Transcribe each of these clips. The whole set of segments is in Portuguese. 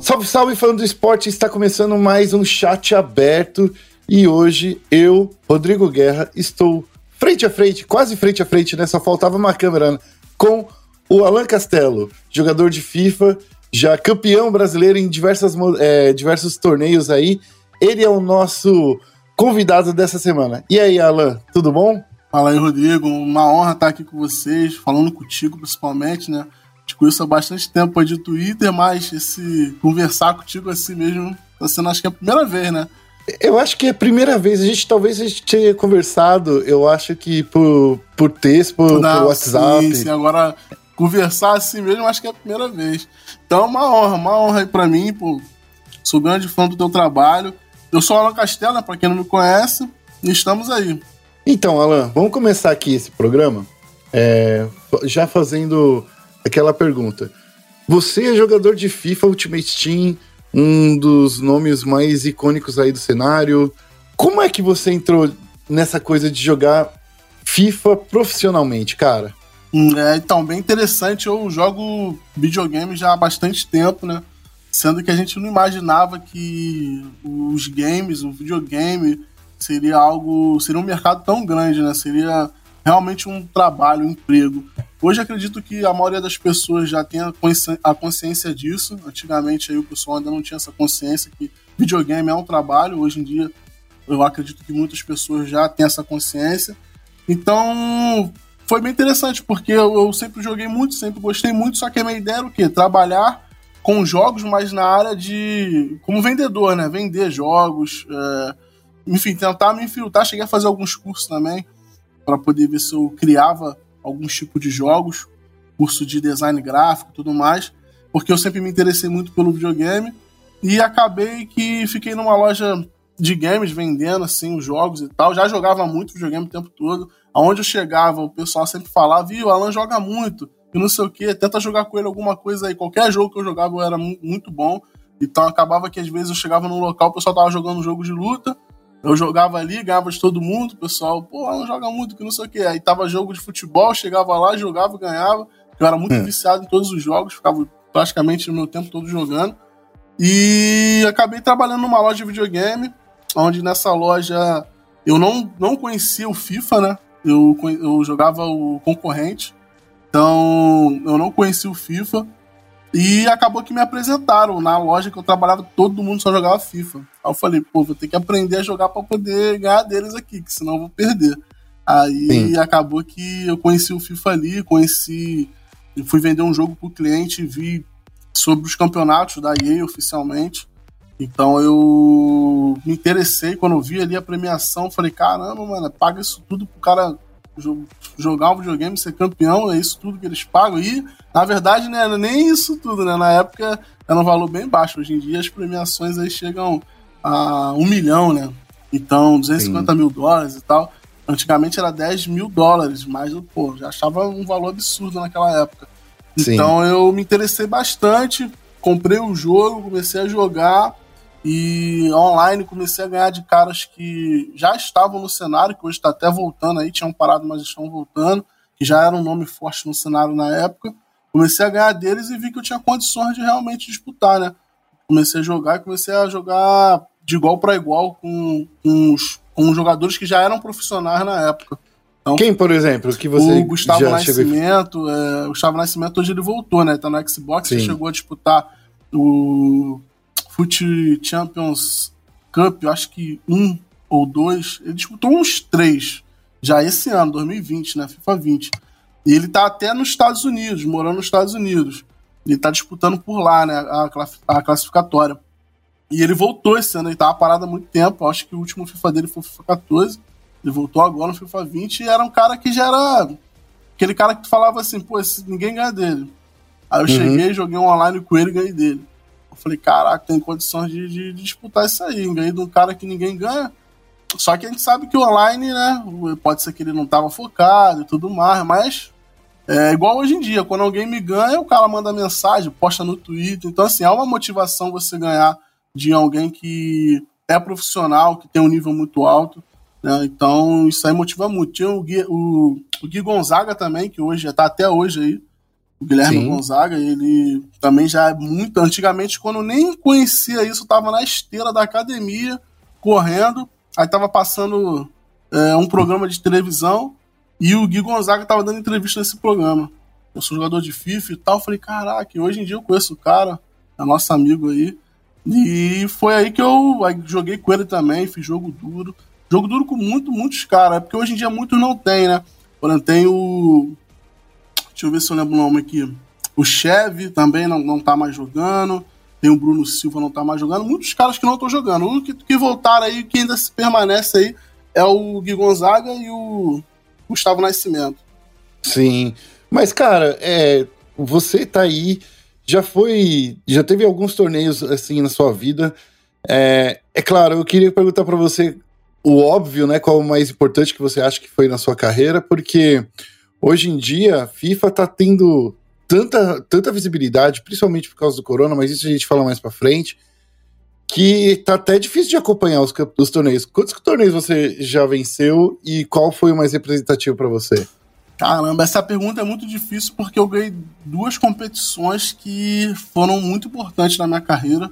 Salve, salve, falando do esporte, está começando mais um chat aberto e hoje eu, Rodrigo Guerra, estou frente a frente, quase frente a frente, né? Só faltava uma câmera com o Alan Castelo, jogador de FIFA, já campeão brasileiro em diversas, é, diversos torneios aí. Ele é o nosso convidado dessa semana. E aí, Alan, tudo bom? Fala aí, Rodrigo. Uma honra estar aqui com vocês, falando contigo principalmente, né? Conheço há bastante tempo aí de Twitter, mas esse conversar contigo assim mesmo tá sendo acho que é a primeira vez, né? Eu acho que é a primeira vez. A gente talvez a gente tenha conversado, eu acho que por, por texto, por, Não, por WhatsApp. Sim, sim, agora conversar assim mesmo, acho que é a primeira vez. Então, uma honra, uma honra aí pra mim, pô. Sou grande fã do teu trabalho. Eu sou Alan Castela, para quem não me conhece, e estamos aí. Então, Alan, vamos começar aqui esse programa é, já fazendo aquela pergunta. Você é jogador de FIFA Ultimate Team, um dos nomes mais icônicos aí do cenário. Como é que você entrou nessa coisa de jogar FIFA profissionalmente, cara? Hum, é, então, bem interessante. Eu jogo videogame já há bastante tempo, né? Sendo que a gente não imaginava que os games, o videogame, seria algo. seria um mercado tão grande, né? Seria realmente um trabalho, um emprego. Hoje acredito que a maioria das pessoas já tem a consciência disso. Antigamente aí o pessoal ainda não tinha essa consciência que videogame é um trabalho. Hoje em dia eu acredito que muitas pessoas já têm essa consciência. Então foi bem interessante, porque eu, eu, sempre joguei muito, sempre gostei muito, só que a minha ideia era o quê? Trabalhar com jogos, mas na área de. como vendedor, né? Vender jogos, é, enfim, tentar me infiltrar. Cheguei a fazer alguns cursos também, para poder ver se eu criava alguns tipos de jogos, curso de design gráfico tudo mais, porque eu sempre me interessei muito pelo videogame. E acabei que fiquei numa loja de games vendendo assim os jogos e tal. Já jogava muito videogame o tempo todo aonde eu chegava, o pessoal sempre falava, viu, o Alan joga muito, e não sei o que, tenta jogar com ele alguma coisa aí. Qualquer jogo que eu jogava eu era muito bom. Então acabava que às vezes eu chegava num local, o pessoal tava jogando um jogo de luta, eu jogava ali, ganhava de todo mundo, o pessoal, pô, Alan joga muito, que não sei o que. Aí tava jogo de futebol, chegava lá, jogava, ganhava. Eu era muito hum. viciado em todos os jogos, ficava praticamente no meu tempo todo jogando. E acabei trabalhando numa loja de videogame, onde nessa loja eu não, não conhecia o FIFA, né? eu, eu jogava o concorrente, então eu não conhecia o FIFA. E acabou que me apresentaram na loja que eu trabalhava, todo mundo só jogava FIFA. Aí eu falei, pô, vou ter que aprender a jogar para poder ganhar deles aqui, que senão eu vou perder. Aí Sim. acabou que eu conheci o FIFA ali, conheci. Fui vender um jogo pro cliente vi sobre os campeonatos da EA oficialmente. Então eu me interessei quando eu vi ali a premiação, falei, caramba, mano, paga isso tudo pro cara jogar um videogame, ser campeão, é isso tudo que eles pagam. E, na verdade, né, é nem isso tudo, né? Na época era um valor bem baixo. Hoje em dia as premiações aí chegam a um milhão, né? Então, 250 Sim. mil dólares e tal. Antigamente era 10 mil dólares, mas pô, já achava um valor absurdo naquela época. Sim. Então eu me interessei bastante, comprei o jogo, comecei a jogar e online comecei a ganhar de caras que já estavam no cenário, que hoje está até voltando aí, tinham parado, mas estão voltando, que já era um nome forte no cenário na época. Comecei a ganhar deles e vi que eu tinha condições de realmente disputar, né? Comecei a jogar e comecei a jogar de igual para igual com, com, os, com jogadores que já eram profissionais na época. Então, Quem, por exemplo, que você O Gustavo Nascimento, é, o Gustavo Nascimento hoje ele voltou, né? Tá no Xbox, chegou a disputar o Foot Champions Cup, eu acho que um ou dois, ele disputou uns três já esse ano, 2020, né? FIFA 20. E ele tá até nos Estados Unidos, morando nos Estados Unidos. Ele tá disputando por lá, né? A, classificatória. E ele voltou esse ano, ele tava parado há muito tempo. Acho que o último FIFA dele foi o FIFA 14. Ele voltou agora no FIFA 20 e era um cara que já era. Aquele cara que tu falava assim, pô, ninguém ganha dele. Aí eu uhum. cheguei, joguei um online com ele e ganhei dele. Eu falei, caraca, tem condições de, de, de disputar isso aí. Ganhei de um cara que ninguém ganha. Só que a gente sabe que o online, né? Pode ser que ele não tava focado e tudo mais, mas é igual hoje em dia, quando alguém me ganha, o cara manda mensagem, posta no Twitter. Então, assim, é uma motivação você ganhar de alguém que é profissional, que tem um nível muito alto. Né? Então, isso aí motiva muito. Tinha o Gui, o, o Gui Gonzaga também, que hoje já tá até hoje aí. O Guilherme Sim. Gonzaga, ele também já é muito. Antigamente, quando nem conhecia isso, tava na esteira da academia, correndo. Aí tava passando é, um programa de televisão e o Gui Gonzaga tava dando entrevista nesse programa. Eu sou jogador de FIFA e tal. Falei, caraca, hoje em dia eu conheço o cara, é nosso amigo aí. E foi aí que eu joguei com ele também, fiz jogo duro. Jogo duro com muito, muitos caras, porque hoje em dia muitos não tem, né? Por exemplo, tem o. Deixa eu ver se eu lembro o nome aqui. O Cheve também não, não tá mais jogando. Tem o Bruno Silva não tá mais jogando. Muitos caras que não estão jogando. O que, que voltaram aí, que ainda permanece aí, é o Gui Gonzaga e o Gustavo Nascimento. Sim. Mas, cara, é, você tá aí já foi. Já teve alguns torneios assim na sua vida. É, é claro, eu queria perguntar para você o óbvio, né? Qual o mais importante que você acha que foi na sua carreira, porque hoje em dia a FIFA tá tendo tanta, tanta visibilidade, principalmente por causa do corona, mas isso a gente fala mais para frente, que tá até difícil de acompanhar os, os torneios. Quantos torneios você já venceu e qual foi o mais representativo para você? Caramba, essa pergunta é muito difícil porque eu ganhei duas competições que foram muito importantes na minha carreira.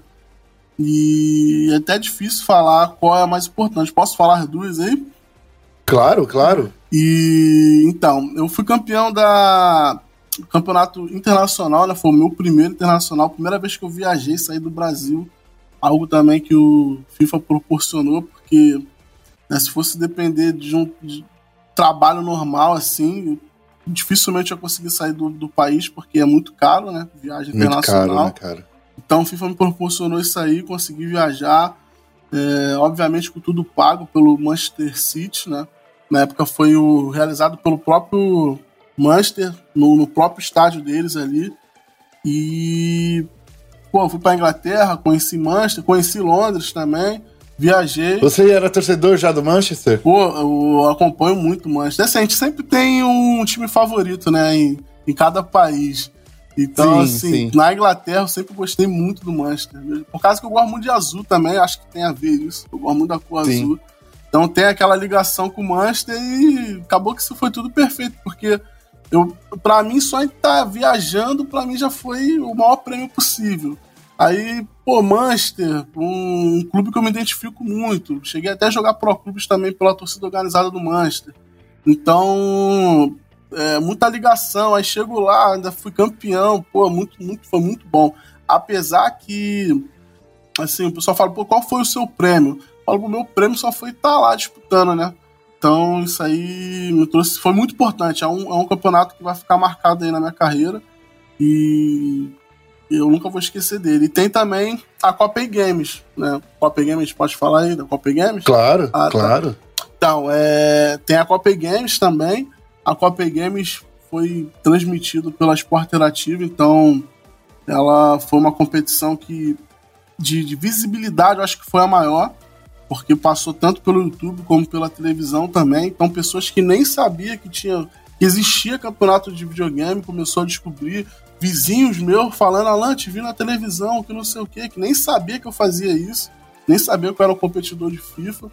E é até difícil falar qual é a mais importante. Posso falar duas aí? Claro, claro. E então, eu fui campeão da campeonato internacional, né? Foi o meu primeiro internacional, primeira vez que eu viajei, saí do Brasil. Algo também que o FIFA proporcionou, porque né, se fosse depender de um, de, trabalho normal, assim, dificilmente eu consegui sair do, do país, porque é muito caro, né? Viagem muito internacional. Caro, né, cara? Então, o FIFA me proporcionou isso aí, consegui viajar. É, obviamente com tudo pago pelo Manchester City, né? Na época foi o, realizado pelo próprio Manchester, no, no próprio estádio deles ali. E, pô, fui pra Inglaterra, conheci Manchester, conheci Londres também. Viajei. Você era torcedor já do Manchester? Pô, eu acompanho muito o Manchester. Assim, a gente sempre tem um time favorito, né, em, em cada país. Então, sim, assim, sim. na Inglaterra eu sempre gostei muito do Manchester. Por causa que eu gosto muito de azul também, acho que tem a ver isso. Eu gosto muito da cor sim. azul. Então tem aquela ligação com o Manchester e acabou que isso foi tudo perfeito, porque eu, para mim, só estar tá viajando, para mim já foi o maior prêmio possível. Aí, pô, Manchester, um, um, clube que eu me identifico muito. Cheguei até a jogar pro clubes também pela torcida organizada do Manchester. Então, é, muita ligação. Aí chego lá, ainda fui campeão. Pô, muito, muito, foi muito bom. Apesar que, assim, o pessoal fala, pô, qual foi o seu prêmio? Eu falo, o meu prêmio só foi estar tá lá disputando, né? Então, isso aí me trouxe, foi muito importante. É um, é um campeonato que vai ficar marcado aí na minha carreira. E eu nunca vou esquecer dele. E tem também a Copa Games, né? Copa Games, pode falar aí da Copa Games? Claro, ah, tá. claro. Tá. Então, é, tem a Copa Games também. A Copa Games foi transmitido pela Sport então ela foi uma competição que de, de visibilidade eu acho que foi a maior, porque passou tanto pelo YouTube como pela televisão também. Então, pessoas que nem sabiam que tinha que existia campeonato de videogame começou a descobrir, vizinhos meus falando, Alan, te vi na televisão, que não sei o quê, que nem sabia que eu fazia isso, nem sabia que eu era um competidor de FIFA.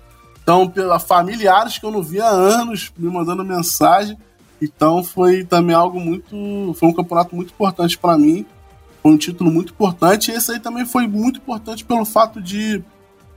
Então, pela familiares que eu não via há anos me mandando mensagem. Então, foi também algo muito. Foi um campeonato muito importante para mim. Foi um título muito importante. E esse aí também foi muito importante pelo fato de.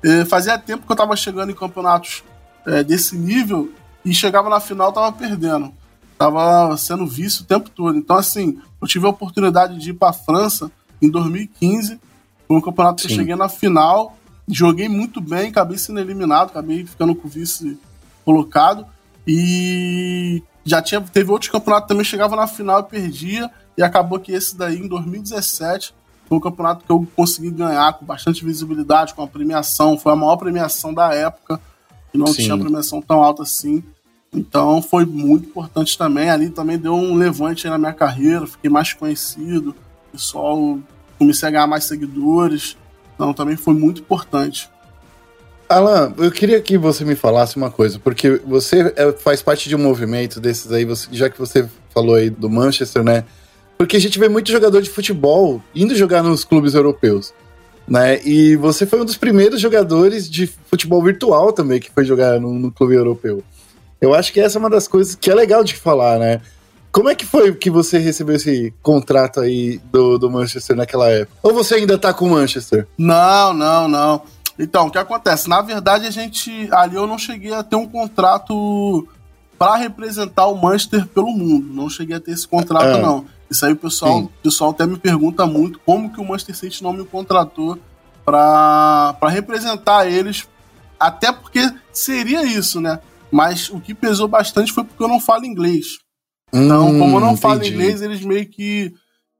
Eh, fazia tempo que eu estava chegando em campeonatos eh, desse nível e chegava na final tava perdendo tava sendo visto o tempo todo. Então, assim, eu tive a oportunidade de ir para a França em 2015. Foi um campeonato Sim. que eu cheguei na final, joguei muito bem, acabei sendo eliminado, acabei ficando com o vice colocado. E já tinha, teve outros campeonatos também, chegava na final e perdia. E acabou que esse daí, em 2017, foi um campeonato que eu consegui ganhar com bastante visibilidade, com a premiação. Foi a maior premiação da época. E não Sim. tinha premiação tão alta assim. Então foi muito importante também. Ali também deu um levante na minha carreira, fiquei mais conhecido, o pessoal comecei a ganhar mais seguidores. Então também foi muito importante. Alan, eu queria que você me falasse uma coisa, porque você é, faz parte de um movimento desses aí, já que você falou aí do Manchester, né? Porque a gente vê muito jogador de futebol indo jogar nos clubes europeus, né? E você foi um dos primeiros jogadores de futebol virtual também que foi jogar no, no clube europeu. Eu acho que essa é uma das coisas que é legal de falar, né? Como é que foi que você recebeu esse contrato aí do, do Manchester naquela época? Ou você ainda tá com o Manchester? Não, não, não. Então, o que acontece? Na verdade, a gente. Ali eu não cheguei a ter um contrato para representar o Manchester pelo mundo. Não cheguei a ter esse contrato, é. não. Isso aí o pessoal, o pessoal até me pergunta muito como que o Manchester City não me contratou para representar eles. Até porque seria isso, né? Mas o que pesou bastante foi porque eu não falo inglês. Então, hum, como eu não falo inglês, eles meio que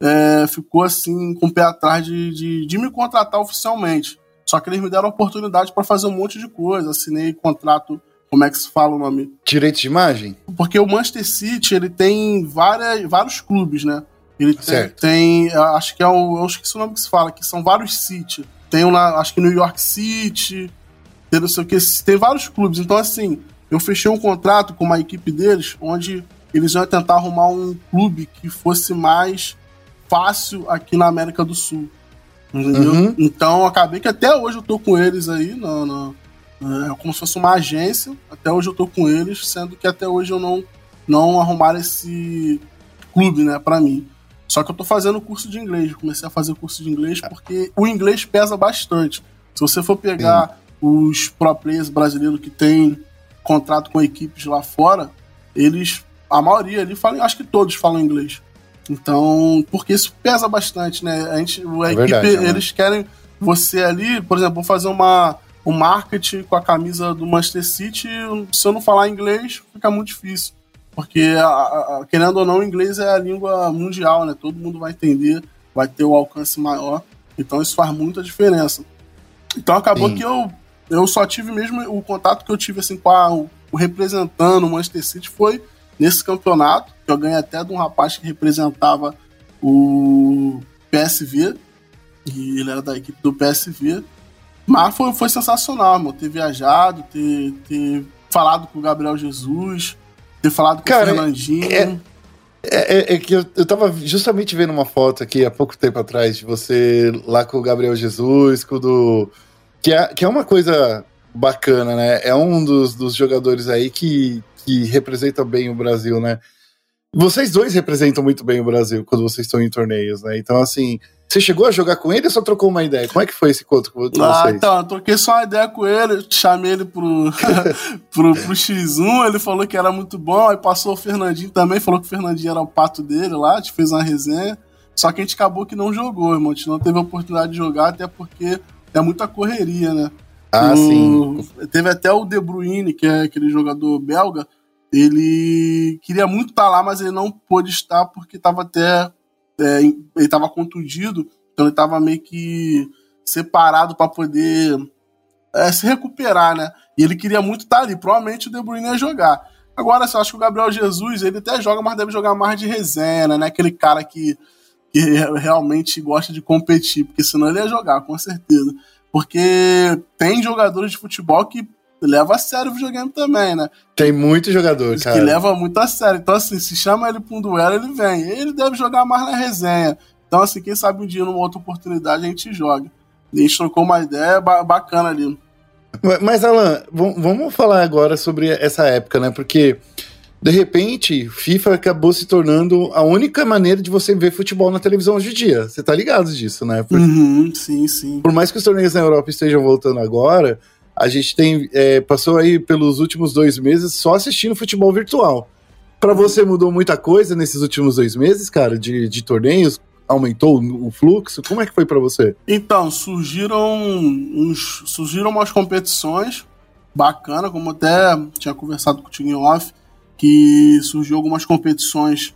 é, ficou assim com o pé atrás de, de, de, me contratar oficialmente. Só que eles me deram oportunidade para fazer um monte de coisa. Assinei contrato, como é que se fala o nome? Direito de imagem? Porque o Manchester City ele tem várias, vários clubes, né? Ele tem, tem, acho que é o, eu esqueci o nome que se fala, que são vários City. Tem um lá, acho que New York City, tem não sei o que, tem vários clubes. Então, assim, eu fechei um contrato com uma equipe deles, onde eles iam tentar arrumar um clube que fosse mais fácil aqui na América do Sul. Entendeu? Uhum. Então acabei que até hoje eu tô com eles aí, no, no, é como se fosse uma agência. Até hoje eu tô com eles, sendo que até hoje eu não, não arrumaram esse clube, né, pra mim. Só que eu tô fazendo curso de inglês. Comecei a fazer curso de inglês porque o inglês pesa bastante. Se você for pegar uhum. os pro players brasileiros que têm contrato com equipes lá fora, eles a maioria ali fala, acho que todos falam inglês. Então, porque isso pesa bastante, né? A gente, a é equipe, verdade, né? eles querem você ali, por exemplo, vou fazer uma um marketing com a camisa do Manchester City, se eu não falar inglês, fica muito difícil. Porque, a, a, querendo ou não, o inglês é a língua mundial, né? Todo mundo vai entender, vai ter o alcance maior. Então, isso faz muita diferença. Então, acabou Sim. que eu, eu só tive mesmo o contato que eu tive assim, com a, o representando o Manchester City foi nesse campeonato, eu ganhei até de um rapaz que representava o PSV, e ele era da equipe do PSV. Mas foi, foi sensacional, mano. Ter viajado, ter, ter falado com o Gabriel Jesus, ter falado com Cara, o Fernandinho. É, é, é, é que eu, eu tava justamente vendo uma foto aqui há pouco tempo atrás de você lá com o Gabriel Jesus, com o do. Que é, que é uma coisa bacana, né? É um dos, dos jogadores aí que, que representa bem o Brasil, né? Vocês dois representam muito bem o Brasil quando vocês estão em torneios, né? Então, assim, você chegou a jogar com ele ou só trocou uma ideia? Como é que foi esse encontro com vocês? Ah, então, eu troquei só uma ideia com ele, chamei ele pro, pro, pro, X1, ele falou que era muito bom, aí passou o Fernandinho também, falou que o Fernandinho era o pato dele lá, a gente fez uma resenha, só que a gente acabou que não jogou, irmão, a gente não teve a oportunidade de jogar, até porque é muita correria, né? Ah, o, sim. Teve até o De Bruyne, que é aquele jogador belga, ele queria muito estar lá, mas ele não pôde estar porque estava até. É, ele estava contundido, então ele estava meio que separado para poder é, se recuperar, né? E ele queria muito estar ali. Provavelmente o De Bruyne ia jogar. Agora, eu acho que o Gabriel Jesus, ele até joga, mas deve jogar mais de resenha, né? Aquele cara que, que realmente gosta de competir, porque senão ele ia jogar, com certeza. Porque tem jogadores de futebol que leva a sério o videogame também, né? Tem muito jogador, cara. Que leva muito a sério. Então, assim, se chama ele pra um duelo, ele vem. Ele deve jogar mais na resenha. Então, assim, quem sabe um dia, numa outra oportunidade, a gente joga. A gente trocou uma ideia bacana ali. Mas, Alan, vamos falar agora sobre essa época, né? Porque, de repente, FIFA acabou se tornando a única maneira de você ver futebol na televisão hoje em dia. Você tá ligado disso, né? Por, uhum, sim, sim. Por mais que os torneios na Europa estejam voltando agora, a gente tem é, passou aí pelos últimos dois meses só assistindo futebol virtual. Para você mudou muita coisa nesses últimos dois meses, cara, de, de torneios? Aumentou o fluxo? Como é que foi para você? Então, surgiram uns, surgiram umas competições bacana, como até tinha conversado com o Tinho off, que surgiu algumas competições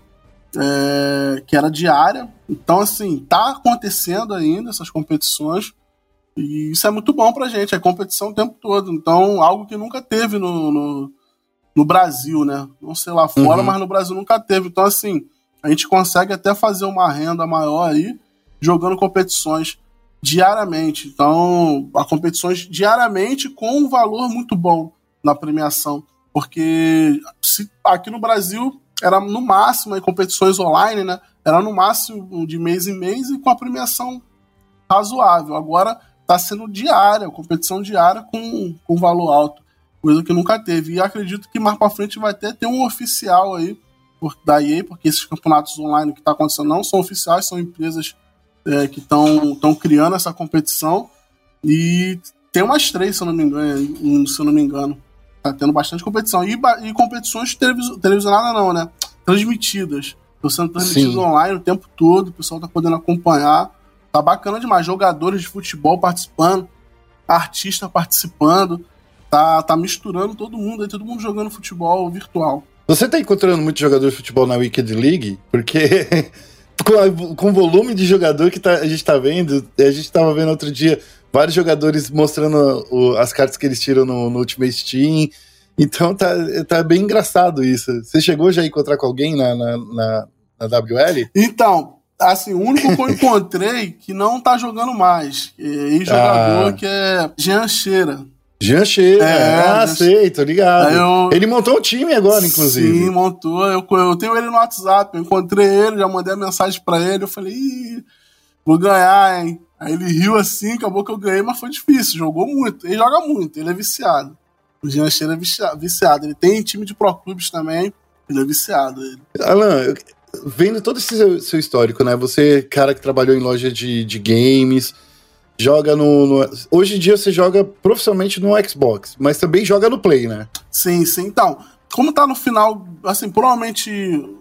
é, que era diária. Então, assim, tá acontecendo ainda essas competições. E isso é muito bom pra gente, é competição o tempo todo. Então, algo que nunca teve no, no, no Brasil, né? Não sei lá fora, uhum. mas no Brasil nunca teve. Então, assim, a gente consegue até fazer uma renda maior aí jogando competições diariamente. Então, a competições diariamente com um valor muito bom na premiação. Porque se, aqui no Brasil era no máximo em competições online, né? Era no máximo de mês em mês e com a premiação razoável. Agora está sendo diária, competição diária com, com valor alto, coisa que nunca teve. E acredito que mais para frente vai até ter um oficial aí, por, da EA, porque esses campeonatos online que está acontecendo não são oficiais, são empresas é, que estão criando essa competição. E tem umas três, se eu não me engano. Se eu não me engano. Tá tendo bastante competição. E, e competições televis, televisionadas não, né? Transmitidas. Estão sendo transmitidas Sim. online o tempo todo, o pessoal tá podendo acompanhar. Tá bacana demais. Jogadores de futebol participando, artista participando. Tá, tá misturando todo mundo aí, todo mundo jogando futebol virtual. Você tá encontrando muito jogador de futebol na Wicked League? Porque com, a, com o volume de jogador que tá, a gente tá vendo, a gente tava vendo outro dia vários jogadores mostrando o, as cartas que eles tiram no, no Ultimate Team. Então tá, tá bem engraçado isso. Você chegou já a encontrar com alguém na, na, na, na WL? Então, assim, o único que eu encontrei que não tá jogando mais, é jogador ah. que é Jean Cheira. Jean Cheira, é, ah, sei, tô ligado. Eu... Ele montou um time agora, inclusive. Sim, montou. Eu, eu tenho ele no WhatsApp, eu encontrei ele, já mandei a mensagem pra ele, eu falei, vou ganhar, hein? Aí ele riu assim, acabou que eu ganhei, mas foi difícil, jogou muito. Ele joga muito, ele é viciado. O Jean Cheira é viciado. Ele tem time de pro clubes também, ele é viciado. Ele. Alan, vendo todo esse seu, seu, histórico, né? Você, cara que trabalhou em loja de, de games, joga no, no, Hoje em dia você joga profissionalmente no Xbox, mas também joga no Play, né? Sim, sim. Então, como tá no final, assim, provavelmente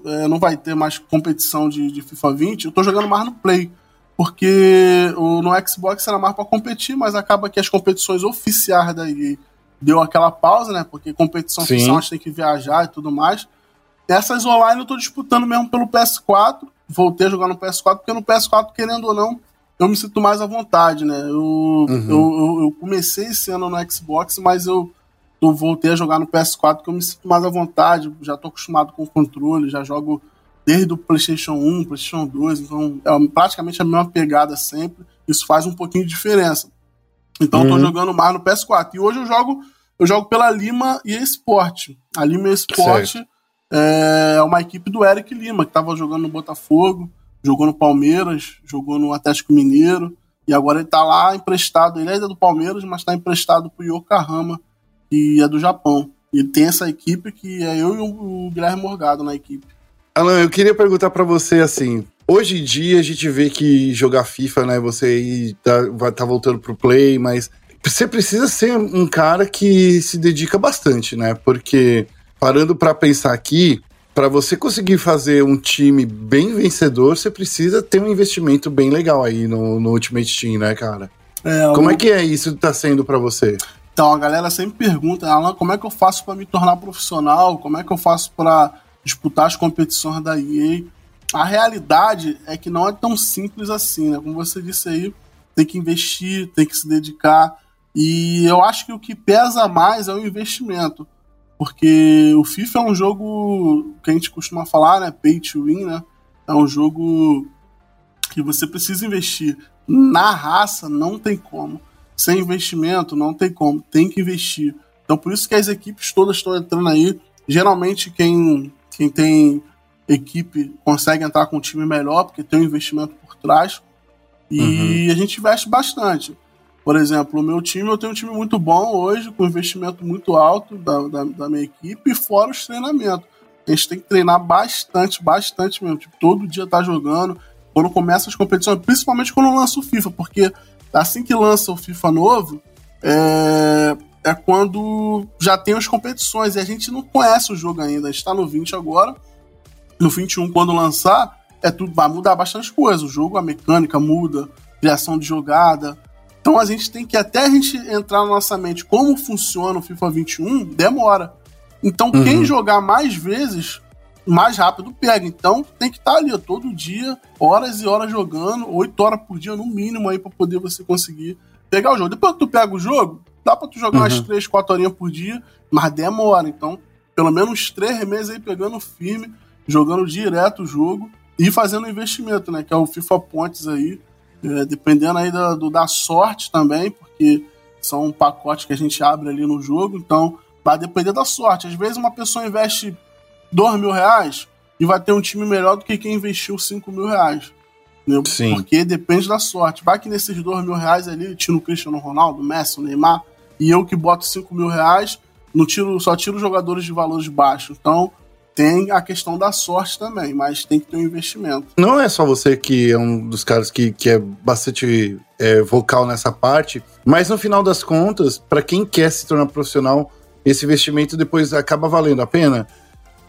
é, não vai ter mais competição de, de, FIFA 20, eu tô jogando mais no Play. Porque o, no Xbox era mais para competir, mas acaba que as competições oficiais daí deu aquela pausa, né? Porque competição sim. oficial a gente tem que viajar e tudo mais. Essas online eu tô disputando mesmo pelo PS4. Voltei a jogar no PS4, porque no PS4, querendo ou não, eu me sinto mais à vontade, né? Eu, uhum. eu, eu, eu, comecei esse ano no Xbox, mas eu, eu voltei a jogar no PS4 porque eu me sinto mais à vontade, já tô acostumado com o controle, já jogo desde o PlayStation 1, PlayStation 2, então é praticamente a mesma pegada sempre. Isso faz um pouquinho de diferença. Então uhum. eu tô uhum. jogando mais no PS4. E hoje eu jogo eu jogo pela Lima e Esporte. A Lima e Esporte é uma equipe do Eric Lima, que estava jogando no Botafogo jogou no Palmeiras, jogou no Atlético Mineiro, e agora ele está lá emprestado. Ele é do Palmeiras, mas está emprestado para o Yokohama, que é do Japão. E tem essa equipe que é eu e o Guilherme Morgado na equipe. Alan, eu queria perguntar para você assim. Hoje em dia a gente vê que jogar FIFA, né? Você tá, vai tá voltando pro play, mas você precisa ser um cara que se dedica bastante, né? Porque parando para pensar aqui, para você conseguir fazer um time bem vencedor, você precisa ter um investimento bem legal aí no, no Ultimate Team, né, cara? É, como é que é isso tá sendo para você? Então, a galera sempre pergunta, Alan, como é que eu faço para me tornar profissional? Como é que eu faço para disputar as competições da EA? A realidade é que não é tão simples assim, né? Como você disse aí, tem que investir, tem que se dedicar. E eu acho que o que pesa mais é o investimento. Porque o FIFA é um jogo que a gente costuma falar, né? Pay to win, né? É um jogo que você precisa investir. Na raça não tem como. Sem investimento não tem como. Tem que investir. Então por isso que as equipes todas estão entrando aí. Geralmente quem, quem tem equipe consegue entrar com um time melhor, porque tem um investimento por trás. E uhum. a gente investe bastante. Por exemplo, o meu time, eu tenho um time muito bom hoje, com investimento muito alto da, da, da minha equipe, fora os treinamentos. A gente tem que treinar bastante, bastante mesmo. Tipo, todo dia tá jogando. Quando começa as competições, principalmente quando lança o FIFA, porque assim que lança o FIFA novo, é, é quando já tem as competições. E a gente não conhece o jogo ainda. A gente tá no 20 agora. No 21, quando lançar, é tudo, vai mudar bastante coisa. O jogo, a mecânica muda, criação de jogada, então a gente tem que, até a gente entrar na nossa mente como funciona o FIFA 21, demora. Então uhum. quem jogar mais vezes, mais rápido pega. Então tem que estar tá ali todo dia, horas e horas jogando, 8 horas por dia no mínimo aí para poder você conseguir pegar o jogo. Depois que tu pega o jogo, dá para tu jogar uhum. umas 3, 4 horinhas por dia, mas demora. Então, pelo menos 3 meses aí pegando firme, jogando direto o jogo e fazendo investimento, né? Que é o FIFA Points aí é, dependendo aí da, do, da sorte também, porque são pacotes que a gente abre ali no jogo, então vai depender da sorte. Às vezes uma pessoa investe dois mil reais e vai ter um time melhor do que quem investiu cinco mil reais. Né? Sim. Porque depende da sorte. Vai que nesses dois mil reais ali, tiro o Cristiano Ronaldo, Messi, o Neymar, e eu que boto cinco mil reais, não tiro, só tiro jogadores de valores baixos. Então, tem a questão da sorte também, mas tem que ter um investimento. Não é só você que é um dos caras que, que é bastante é, vocal nessa parte, mas no final das contas, para quem quer se tornar profissional, esse investimento depois acaba valendo a pena.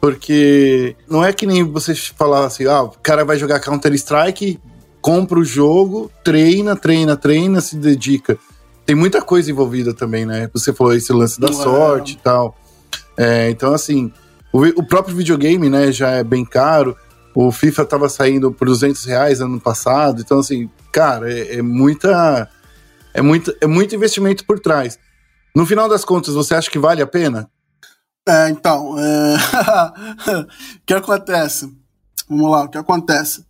Porque não é que nem você falar assim, ah, o cara vai jogar Counter-Strike, compra o jogo, treina, treina, treina, se dedica. Tem muita coisa envolvida também, né? Você falou esse lance da sorte e tal. É, então, assim, o, o, próprio videogame, né, já é bem caro. O FIFA tava saindo por 200 reais ano passado. Então, assim, cara, é, é muita. É muito, é muito investimento por trás. No final das contas, você acha que vale a pena? É, então, é... o que acontece? Vamos lá, o que acontece?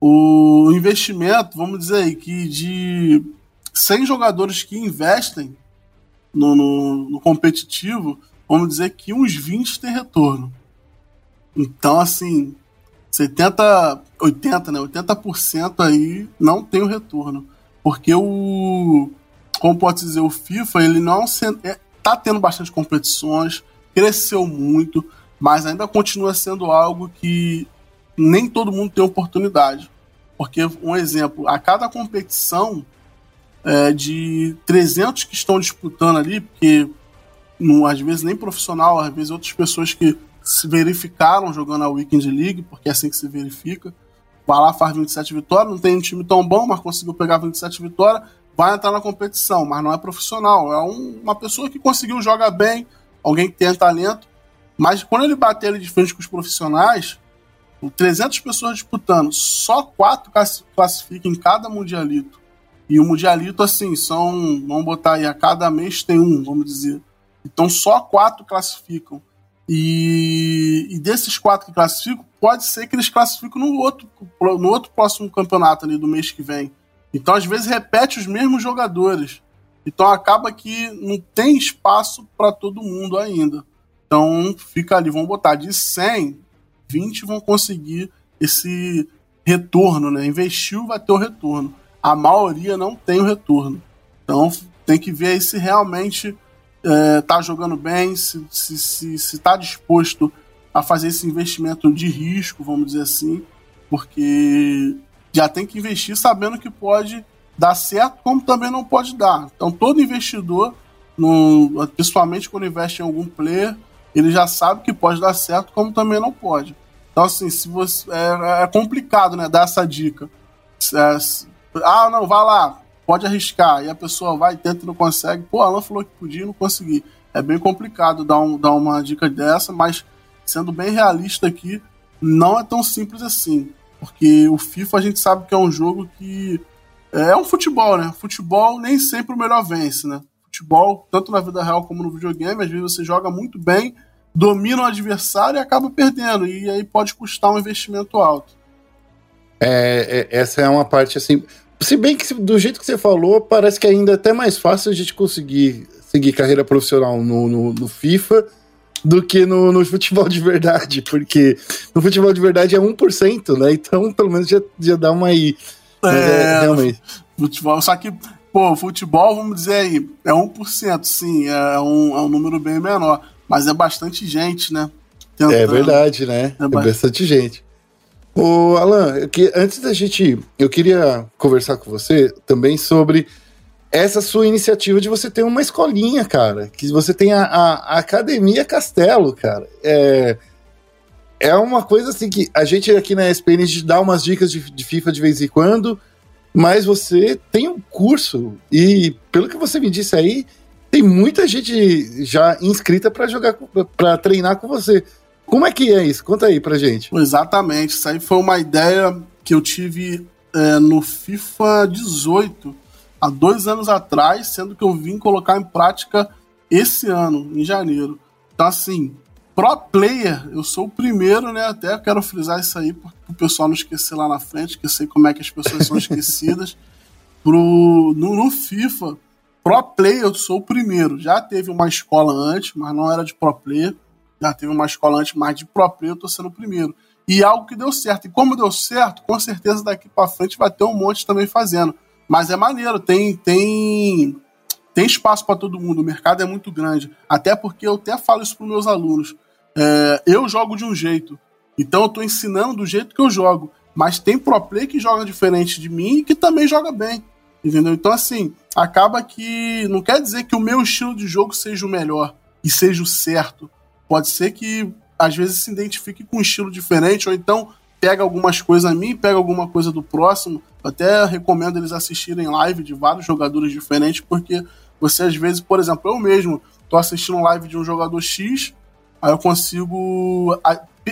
O investimento, vamos dizer aí, que de 100 jogadores que investem no, no, no competitivo, vamos dizer que uns 20 tem retorno. Então, assim, 70, 80, né? 80% aí não tem o retorno. Porque o. Como pode dizer, o FIFA, ele não é, tá tendo bastante competições, cresceu muito, mas ainda continua sendo algo que nem todo mundo tem oportunidade. Porque, um exemplo, a cada competição é, de 300 que estão disputando ali, porque não, às vezes nem profissional, às vezes outras pessoas que se verificaram jogando a Weekend League, porque é assim que se verifica. Vai lá, faz 27 vitórias, não tem um time tão bom, mas conseguiu pegar 27 vitórias, vai entrar na competição, mas não é profissional. É um, uma pessoa que conseguiu jogar bem, alguém que tem talento, mas quando ele bater ele de frente com os profissionais, 300 pessoas disputando, só quatro classificam em cada mundialito. E o mundialito, assim, são, vamos botar aí, a cada mês tem um, vamos dizer. Então só quatro classificam. E, e, desses quatro que classificam, pode ser que eles classificam no outro, no outro próximo campeonato ali do mês que vem. Então, às vezes, repete os mesmos jogadores. Então, acaba que não tem espaço para todo mundo ainda. Então, fica ali, vamos botar de 100, 20 vão conseguir esse retorno, né? Investiu, vai ter o retorno. A maioria não tem o retorno. Então, tem que ver se realmente está é, jogando bem, se está se, se, se tá disposto a fazer esse investimento de risco, vamos dizer assim, porque já tem que investir sabendo que pode dar certo, como também não pode dar. Então, todo investidor, no, principalmente quando investe em algum player, ele já sabe que pode dar certo, como também não pode. Então, assim, se você é, é complicado, né, dar essa dica. É, ah, não, vai lá, pode arriscar. E a pessoa vai, tenta não consegue. Pô, Alan falou que podia não consegui. É bem complicado dar, um, dar uma dica dessa, mas sendo bem realista aqui, não é tão simples assim. Porque o FIFA a gente sabe que é um jogo que é um futebol, né? Futebol nem sempre o melhor vence, né? Futebol, tanto na vida real como no videogame, às vezes você joga muito bem, domina o adversário e acaba perdendo. E aí pode custar um investimento alto. É, é, essa é uma parte assim. Se bem que do jeito que você falou, parece que ainda é até mais fácil a gente conseguir seguir carreira profissional no, no, no FIFA do que no, no, futebol de verdade, porque no futebol de verdade é 1%, né? Então, pelo menos já, já dá uma aí. É, é, realmente. Futebol, só que, pô, futebol, vamos dizer aí, é 1%, sim, é um, é um número bem menor, mas é bastante gente, né? Tentando. É verdade, né? É, é bastante gente. Ô, Alan, que, antes da gente. Eu queria conversar com você também sobre essa sua iniciativa de você ter uma escolinha, cara. Que você tem a, a, a Academia Castelo, cara. É, é uma coisa assim que a gente aqui na ESPN a gente dá umas dicas de, de FIFA de vez em quando, mas você tem um curso e, pelo que você me disse aí, tem muita gente já inscrita para jogar, para treinar com você. Como é que é isso? Conta aí pra gente. Exatamente. Isso aí foi uma ideia que eu tive é, no FIFA 18, há dois anos atrás, sendo que eu vim colocar em prática esse ano, em janeiro. Então, assim, pro player, eu sou o primeiro, né? Até quero frisar isso aí, para o pessoal não esquecer lá na frente, que eu sei como é que as pessoas são esquecidas. Pro, no, no FIFA, pro player, eu sou o primeiro. Já teve uma escola antes, mas não era de pro player já teve uma escola antes mais de próprio, eu tô sendo o primeiro. E algo que deu certo. E como deu certo, com certeza daqui para frente vai ter um monte também fazendo. Mas é maneiro, tem tem tem espaço para todo mundo, o mercado é muito grande. Até porque eu até falo isso para meus alunos. é, eu jogo de um jeito. Então eu tô ensinando do jeito que eu jogo. Mas tem pro play que joga diferente de mim e que também joga bem. Entendeu? Então, assim, acaba que. Não quer dizer que o meu estilo de jogo seja o melhor e seja o certo. Pode ser que às vezes se identifique com um estilo diferente, ou então pega algumas coisas a mim, pega alguma coisa do próximo. Eu até recomendo eles assistirem live de vários jogadores diferentes, porque você às vezes, por exemplo, eu mesmo tô assistindo live de um jogador X, aí eu consigo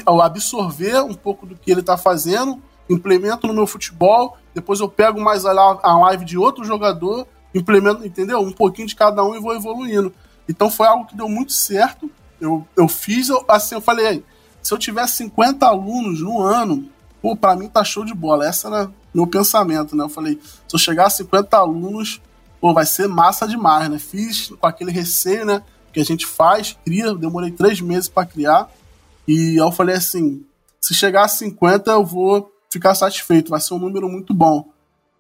absorver um pouco do que ele tá fazendo, implemento no meu futebol, depois eu pego mais a live de outro jogador, implemento, entendeu? Um pouquinho de cada um e vou evoluindo. Então foi algo que deu muito certo. Eu, eu fiz, assim, eu falei, se eu tivesse 50 alunos no ano, pô, pra mim tá show de bola. Esse era meu pensamento, né? Eu falei, se eu chegar a 50 alunos, pô, vai ser massa demais, né? Fiz com aquele receio, né? Que a gente faz, cria, demorei três meses para criar. E eu falei assim, se chegar a 50 eu vou ficar satisfeito, vai ser um número muito bom.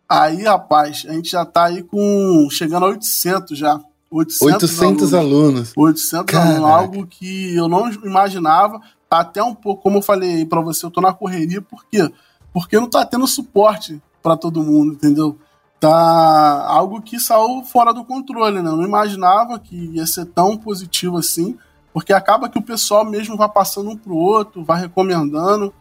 Aí, rapaz, a gente já tá aí com. chegando a 800 já. 800, 800 alunos. 800 alunos, algo que eu não imaginava. Tá até um pouco, como eu falei pra você, eu tô na correria, por quê? Porque não tá tendo suporte para todo mundo, entendeu? Tá algo que saiu fora do controle, né? Eu não imaginava que ia ser tão positivo assim, porque acaba que o pessoal mesmo vai passando um pro outro, vai recomendando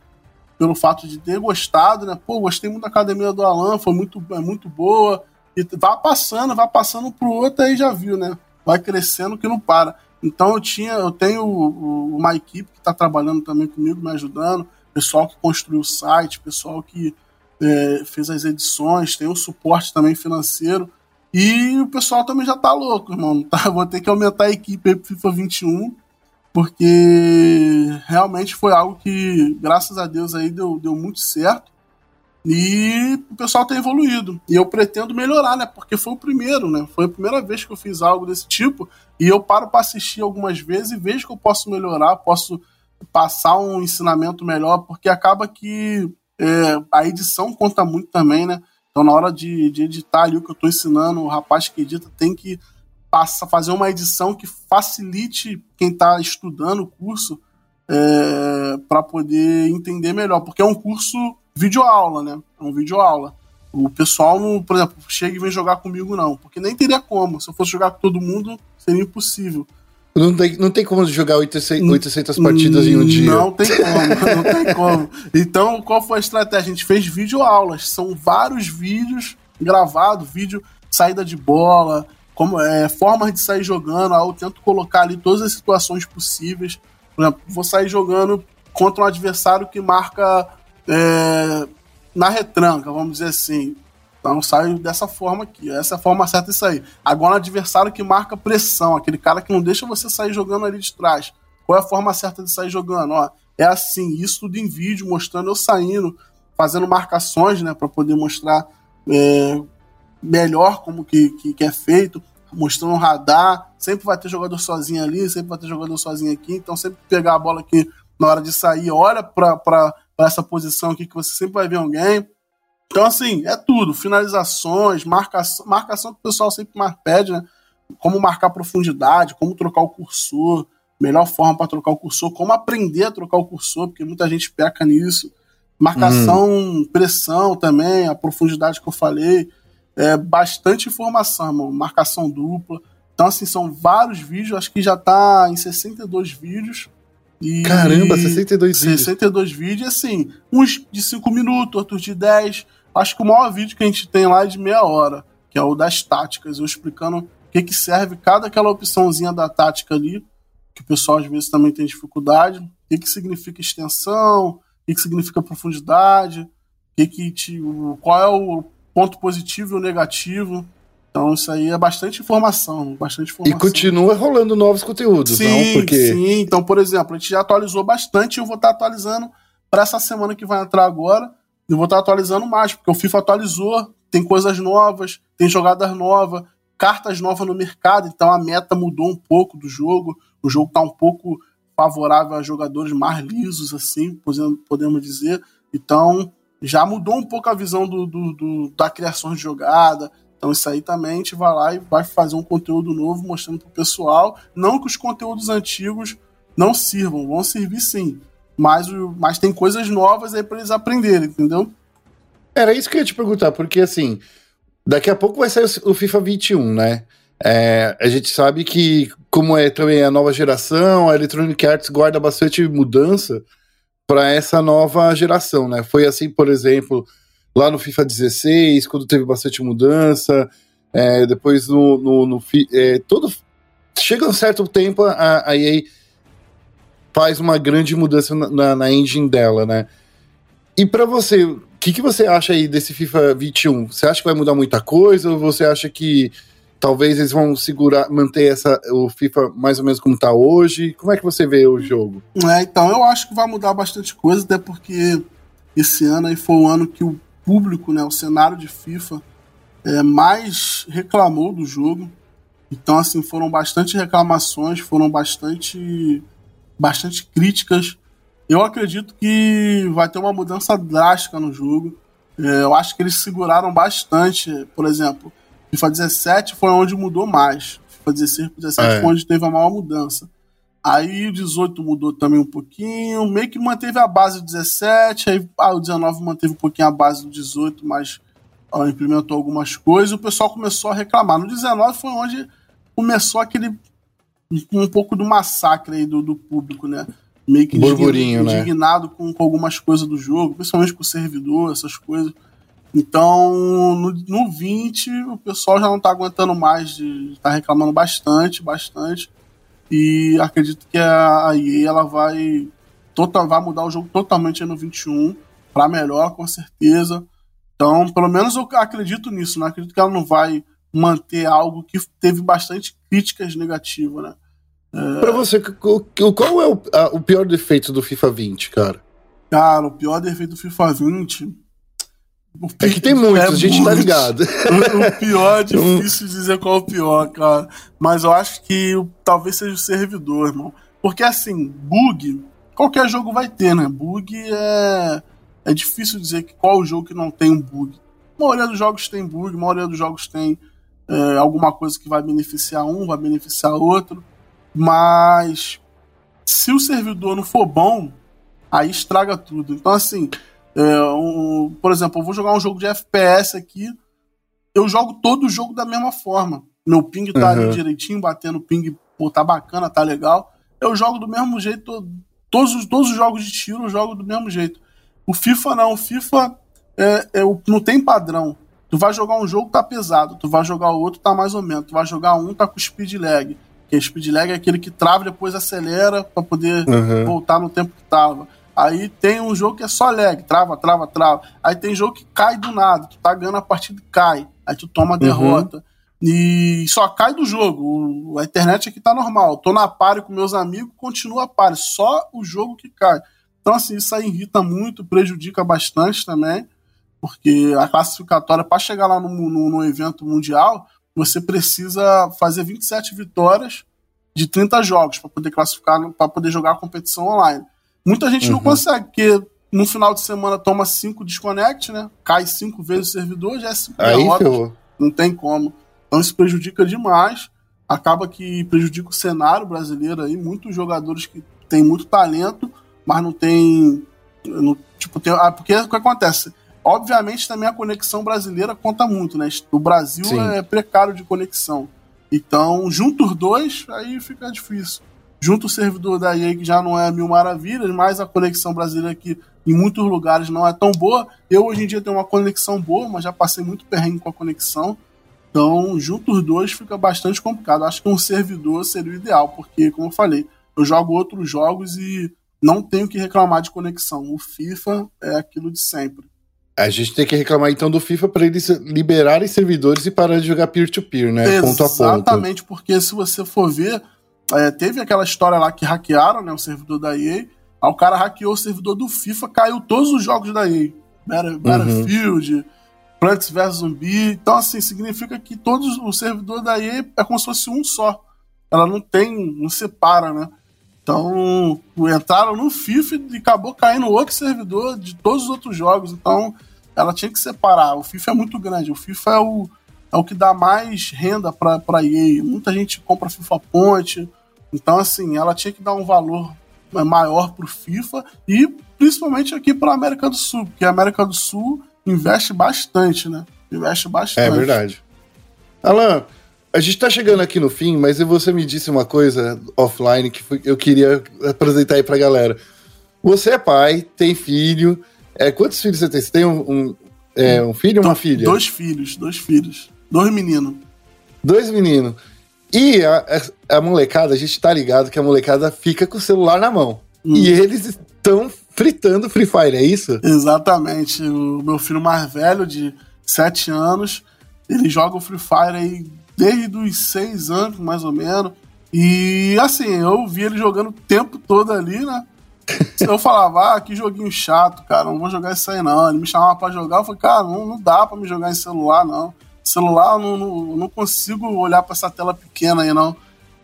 pelo fato de ter gostado, né? Pô, gostei muito da academia do Alan, foi muito, é muito boa. E vai passando, vai passando pro outro, aí já viu, né? Vai crescendo que não para. Então eu tinha, eu tenho uma equipe que está trabalhando também comigo, me ajudando, pessoal que construiu o site, pessoal que é, fez as edições, tem o suporte também financeiro. E o pessoal também já tá louco, irmão. Tá, vou ter que aumentar a equipe aí pro FIFA 21 porque realmente foi algo que, graças a Deus, aí deu, deu muito certo. E o pessoal tem evoluído. E eu pretendo melhorar, né? Porque foi o primeiro, né? Foi a primeira vez que eu fiz algo desse tipo. E eu paro para assistir algumas vezes e vejo que eu posso melhorar, posso passar um ensinamento melhor, porque acaba que é, a edição conta muito também, né? Então, na hora de, de editar ali o que eu estou ensinando, o rapaz que edita tem que passa, fazer uma edição que facilite quem está estudando o curso é, para poder entender melhor, porque é um curso videoaula, né? É um videoaula. O pessoal, não, por exemplo, chega e vem jogar comigo, não, porque nem teria como. Se eu fosse jogar com todo mundo, seria impossível. Não tem, não tem como jogar 800, 800 partidas em um dia. Não tem como, não tem como. Então, qual foi a estratégia? A gente fez videoaulas. São vários vídeos gravados, vídeo saída de bola, como é, formas de sair jogando, eu tento colocar ali todas as situações possíveis. Por exemplo, vou sair jogando contra um adversário que marca é, na retranca, vamos dizer assim. Então saio dessa forma aqui. Essa é a forma certa de sair. Agora, adversário que marca pressão, aquele cara que não deixa você sair jogando ali de trás. Qual é a forma certa de sair jogando? Ó, é assim, isso tudo em vídeo, mostrando eu saindo, fazendo marcações, né, para poder mostrar é, melhor como que, que, que é feito, mostrando um radar. Sempre vai ter jogador sozinho ali, sempre vai ter jogador sozinho aqui. Então, sempre pegar a bola aqui na hora de sair, olha para essa posição aqui que você sempre vai ver alguém. Então, assim, é tudo. Finalizações, marcação, marcação que o pessoal sempre mais pede, né? Como marcar profundidade, como trocar o cursor, melhor forma para trocar o cursor, como aprender a trocar o cursor, porque muita gente peca nisso. Marcação, hum. pressão também, a profundidade que eu falei é, bastante informação, marcação dupla. Então, assim, são vários vídeos, acho que já tá em 62 vídeos. E Caramba, 62 vídeos. 62 vídeos, assim, uns de 5 minutos, outros de 10. Acho que o maior vídeo que a gente tem lá é de meia hora, que é o das táticas, eu explicando o que, que serve cada aquela opçãozinha da tática ali, que o pessoal às vezes também tem dificuldade, o que, que significa extensão, o que, que significa profundidade, o que que te, qual é o ponto positivo e o negativo. Então isso aí é bastante informação, bastante informação. E continua rolando novos conteúdos, sim, não? Porque... Sim, então, por exemplo, a gente já atualizou bastante e eu vou estar atualizando para essa semana que vai entrar agora. Eu vou estar atualizando mais, porque o FIFA atualizou, tem coisas novas, tem jogadas novas, cartas novas no mercado, então a meta mudou um pouco do jogo. O jogo está um pouco favorável a jogadores mais lisos, assim, podemos dizer. Então, já mudou um pouco a visão do, do, do, da criação de jogada. Então isso aí também a gente vai lá e vai fazer um conteúdo novo mostrando pro pessoal. Não que os conteúdos antigos não sirvam. Vão servir sim. Mas, mas tem coisas novas aí para eles aprenderem, entendeu? Era isso que eu ia te perguntar, porque assim, daqui a pouco vai sair o FIFA 21, né? É, a gente sabe que, como é também a nova geração, a Electronic Arts guarda bastante mudança para essa nova geração, né? Foi assim, por exemplo, lá no FIFA 16, quando teve bastante mudança, é, depois no, no, no é, todo chega um certo tempo a, a EA faz uma grande mudança na, na, na engine dela, né? E para você, o que, que você acha aí desse FIFA 21? Você acha que vai mudar muita coisa ou você acha que talvez eles vão segurar, manter essa, o FIFA mais ou menos como está hoje? Como é que você vê o jogo? É, então, eu acho que vai mudar bastante coisa, até porque esse ano aí foi o ano que o público, né, o cenário de FIFA, é, mais reclamou do jogo. Então, assim, foram bastante reclamações, foram bastante, bastante críticas. Eu acredito que vai ter uma mudança drástica no jogo. É, eu acho que eles seguraram bastante. Por exemplo, FIFA 17 foi onde mudou mais. FIFA 16 para 17 é. foi onde teve a maior mudança. Aí o 18 mudou também um pouquinho, meio que manteve a base do 17, aí ah, o 19 manteve um pouquinho a base do 18, mas ó, implementou algumas coisas, e o pessoal começou a reclamar. No 19 foi onde começou aquele um pouco do massacre aí do, do público, né? Meio que Burburinho, né? indignado, né? com, com, algumas coisas do jogo, principalmente com o servidor, essas coisas. Então, no, no 20, o pessoal já não tá aguentando mais, de tá reclamando bastante, bastante. E acredito que a EA ela vai, total, vai mudar o jogo totalmente no 21 para melhor, com certeza. Então, pelo menos eu acredito nisso, né? Acredito que ela não vai manter algo que teve bastante críticas negativas, né? É... Pra você, qual é o, a, o pior defeito do FIFA 20, cara? Cara, o pior defeito do FIFA 20. É que tem muitos, é a gente muito. tá ligado. O, pior é difícil dizer qual é o pior, cara. Mas eu acho que talvez seja o servidor, irmão. Porque assim, bug, qualquer jogo vai ter, né? Bug é. É difícil dizer que qual o jogo que não tem um bug. A maioria dos jogos tem bug, a maioria dos jogos tem é, alguma coisa que vai beneficiar um, vai beneficiar outro. Mas se o servidor não for bom, aí estraga tudo. Então, assim, é, um, por exemplo, eu vou jogar um jogo de FPS aqui, eu jogo todo o jogo da mesma forma. Meu ping tá uhum. ali direitinho, batendo ping, pô, tá bacana, tá legal. Eu jogo do mesmo jeito, todos, os, todos os jogos de tiro eu jogo do mesmo jeito. O FIFA não, o FIFA é, é, não tem padrão. Tu vai jogar um jogo, tá pesado. Tu vai jogar o outro, tá mais ou menos. Tu vai jogar um, tá com speed lag. Que speed lag é aquele que trava e depois acelera para poder uhum. voltar no tempo que tava. Aí tem um jogo que é só lag, trava, trava, trava. Aí tem jogo que cai do nada, tu tá ganhando a partida e cai. Aí tu toma a uhum. derrota. Uhum. E só cai do jogo. a internet aqui tá normal. Tô na pare com meus amigos, continua a pare. Só o jogo que cai. Então, assim, isso aí irrita muito, prejudica bastante também. Porque a classificatória, para chegar lá no, no, no evento mundial, você precisa fazer 27 vitórias de 30 jogos para poder classificar, para poder jogar a competição online. Muita gente uhum. não consegue, porque no final de semana toma cinco desconect, né? Cai cinco vezes o servidor, já é cinco Aí, derrotas. Não tem como. Então isso prejudica demais. Acaba que prejudica o cenário brasileiro aí. Muitos jogadores que têm muito talento, mas não tem. No, tipo, tem, ah, porque o que acontece? Obviamente também a conexão brasileira conta muito, né? O Brasil Sim. é precário de conexão. Então, junto os dois, aí fica difícil junto o servidor da EA, que já não é mil maravilhas, mas a conexão brasileira que em muitos lugares não é tão boa. Eu hoje em dia tenho uma conexão boa, mas já passei muito perrengue com a conexão. Então, junto os dois fica bastante complicado. Acho que um servidor seria o ideal, porque, como eu falei, eu jogo outros jogos e não tenho que reclamar de conexão. O FIFA é aquilo de sempre. A gente tem que reclamar então do FIFA para eles liberarem servidores e parar de jogar peer-to-peer, -peer, né? Exatamente, ponto a ponto. Exatamente, porque se você for ver, é, teve aquela história lá que hackearam né, o servidor da EA. Aí o cara hackeou o servidor do FIFA, caiu todos os jogos da EA. Uhum. Battlefield, uhum. Plants vs Zumbi. Então, assim, significa que todos o servidor da EA é como se fosse um só. Ela não tem, não separa, né? Então, entraram no FIFA e acabou caindo outro servidor de todos os outros jogos. Então, ela tinha que separar. O FIFA é muito grande. O FIFA é o, é o que dá mais renda para a EA. Muita gente compra FIFA Ponte, Então, assim, ela tinha que dar um valor é, maior pro FIFA e principalmente aqui para América do Sul, porque a América do Sul investe bastante, né? Investe bastante. É verdade. Alan, a gente tá chegando aqui no fim, mas você me disse uma coisa offline que eu queria apresentar aí pra galera. Você é pai, tem filho. É, quantos filhos você tem? Você tem um, um, é, um filho ou uma filha? Dois filhos, dois filhos. Dois meninos. Dois meninos. E a, a, a, molecada, a gente tá ligado que a molecada fica com o celular na mão. Hum. E eles estão fritando Free Fire, é isso? Exatamente. O meu filho mais velho, de 7 anos, ele joga o Free Fire aí desde os 6 anos, mais ou menos. E assim, eu vi ele jogando o tempo todo ali, né? Eu falava, ah, que joguinho chato, cara, não vou jogar isso aí não. Ele me chamava pra jogar, eu falei, cara, não, não dá pra me jogar em celular, não. Celular, eu não, não, não consigo olhar pra essa tela pequena aí, não.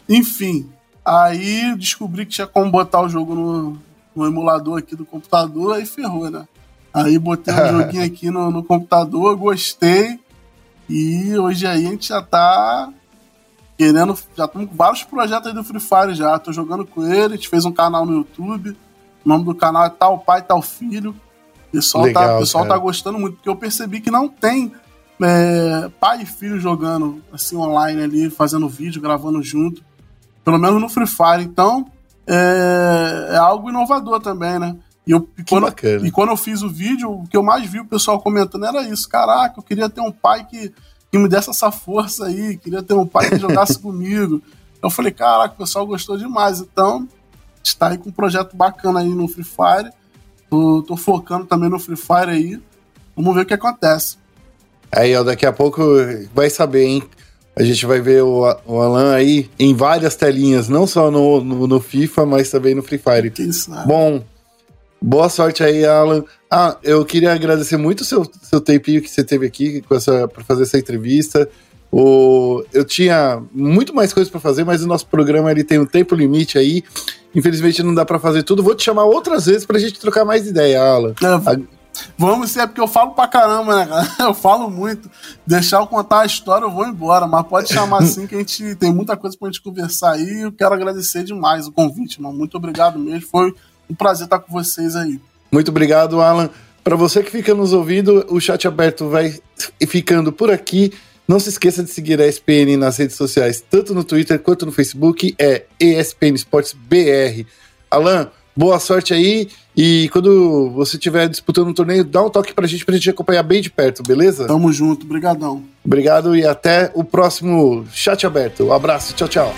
Enfim, aí descobri que tinha como botar o jogo no, no emulador aqui do computador, aí ferrou, né? Aí botei um joguinho aqui no, no computador, gostei. E hoje aí a gente já tá querendo. Já estamos com vários projetos aí do Free Fire já. Tô jogando com ele, a gente fez um canal no YouTube. O nome do canal é Tal Pai, Tal Filho. O pessoal, tá, Legal, tá, pessoal tá gostando muito, porque eu percebi que não tem é, pai e filho jogando assim online ali, fazendo vídeo, gravando junto. Pelo menos no Free Fire. Então, é, é algo inovador também, né? E, eu, e, quando, e quando eu fiz o vídeo, o que eu mais vi o pessoal comentando era isso. Caraca, eu queria ter um pai que, que me desse essa força aí, queria ter um pai que jogasse comigo. Eu falei, caraca, o pessoal gostou demais. Então, está aí com um projeto bacana aí no Free Fire. Tô, tô focando também no Free Fire aí. Vamos ver o que acontece. Aí, ó, daqui a pouco vai saber, hein? A gente vai ver o, o Alan aí em várias telinhas, não só no, no, no FIFA, mas também no Free Fire. Bom, boa sorte aí, Alan. Ah, eu queria agradecer muito o seu, seu tempinho que você teve aqui para fazer essa entrevista. O, eu tinha muito mais coisas para fazer, mas o nosso programa ele tem um tempo limite aí. Infelizmente não dá para fazer tudo. Vou te chamar outras vezes pra gente trocar mais ideia, Alan. É, vamos ser, é porque eu falo pra caramba, né, cara? Eu falo muito. Deixar eu contar a história, eu vou embora. Mas pode chamar assim que a gente tem muita coisa pra gente conversar aí. Eu quero agradecer demais o convite, mano. Muito obrigado mesmo. Foi um prazer estar com vocês aí. Muito obrigado, Alan. Para você que fica nos ouvindo, o chat aberto vai ficando por aqui. Não se esqueça de seguir a ESPN nas redes sociais, tanto no Twitter quanto no Facebook, é ESPN Esportes BR. Alan, boa sorte aí e quando você estiver disputando um torneio, dá um toque pra gente, pra gente acompanhar bem de perto, beleza? Tamo junto, brigadão. Obrigado e até o próximo chat aberto. Um abraço, tchau, tchau.